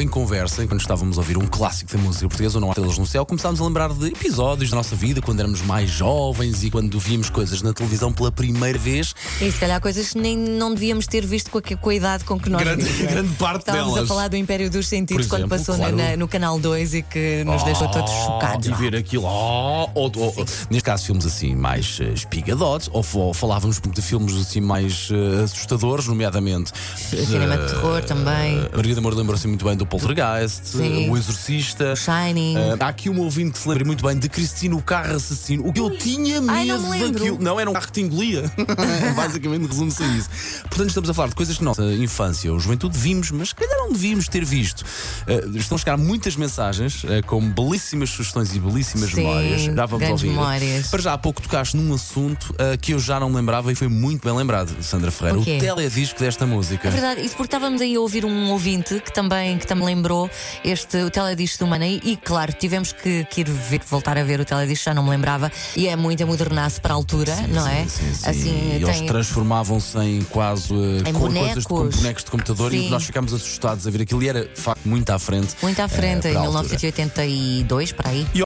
pouco em conversa, quando estávamos a ouvir um clássico da música portuguesa, ou não há estrelas no céu, começámos a lembrar de episódios da nossa vida, quando éramos mais jovens e quando víamos coisas na televisão pela primeira vez. E se calhar coisas que nem não devíamos ter visto com a, com a idade com que nós Grande, vimos. grande parte Estávamos delas. a falar do Império dos Sentidos Por quando exemplo, passou claro. na- no Canal 2 e que nos deixou todos chocados. E ver aquilo, oh, ou- ou- neste caso, filmes assim mais eh, espigadotes, ou, ou falávamos de filmes assim mais eh, assustadores, nomeadamente. Cinema de terror também. A Margarida Moura lembra-se muito bem do Poltergeist, Sim. eh, O Exorcista. Shining. Eh, há aqui um ouvinte que se lembra muito bem de Cristina, o carro assassino. O que eu tinha medo Ai, não me daquilo. Não, era um carro que te engolia. Basicamente, resume-se a isso. Portanto, estamos a falar de coisas que nossa infância ou juventude vimos, mas se calhar não devíamos ter visto. Eh, estão a chegar muitas mensagens eh, com belíssimas sugestões e belíssimas Sim, memórias. Já vamos ouvir. memórias. Para já há pouco tocaste num assunto eh, que eu já não lembrava e foi muito bem lembrado, Sandra Ferreira. O O, teledisco desta música. É verdade, isso porque estávamos aí a ouvir um ouvinte que também, que também lembrou este, o teledisco do Manei e, claro, tivemos que, que ir ver, voltar a ver o teledisco, já não me lembrava, e é muito, modernaço para a altura, não é? Sim, sim. Assim, e eles tem. transformavam-se em quase eh, Em co- coisas de com bonecos. bonecos de computador e Sim. nós ficámos assustados a ver aquilo e era de facto muito à frente. Muito à frente, eh, em a altura. 1982, para aí. E